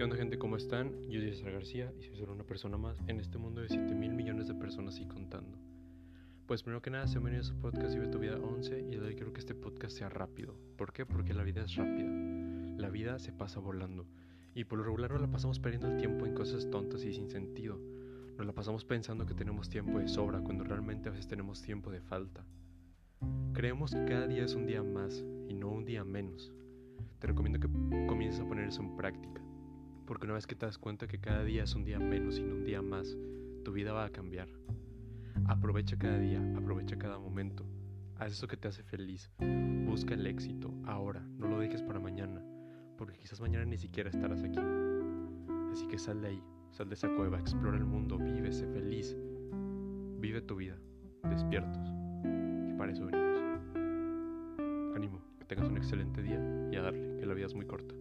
¿Qué onda gente? ¿Cómo están? Yo soy César García y soy solo una persona más en este mundo de 7 mil millones de personas y contando. Pues primero que nada, se bienvenido a su podcast Vive tu vida 11 y hoy quiero que este podcast sea rápido. ¿Por qué? Porque la vida es rápida. La vida se pasa volando y por lo regular nos la pasamos perdiendo el tiempo en cosas tontas y sin sentido. Nos la pasamos pensando que tenemos tiempo de sobra cuando realmente a veces tenemos tiempo de falta. Creemos que cada día es un día más y no un día menos. Te recomiendo que comiences a poner eso en práctica, porque una vez que te das cuenta que cada día es un día menos y no un día más, tu vida va a cambiar. Aprovecha cada día, aprovecha cada momento. Haz eso que te hace feliz. Busca el éxito ahora, no lo dejes para mañana, porque quizás mañana ni siquiera estarás aquí. Así que sal de ahí, sal de esa cueva, explora el mundo, vive, sé feliz. Vive tu vida, despiertos. Y para eso venimos. Ánimo, que tengas un excelente día y a darle, que la vida es muy corta.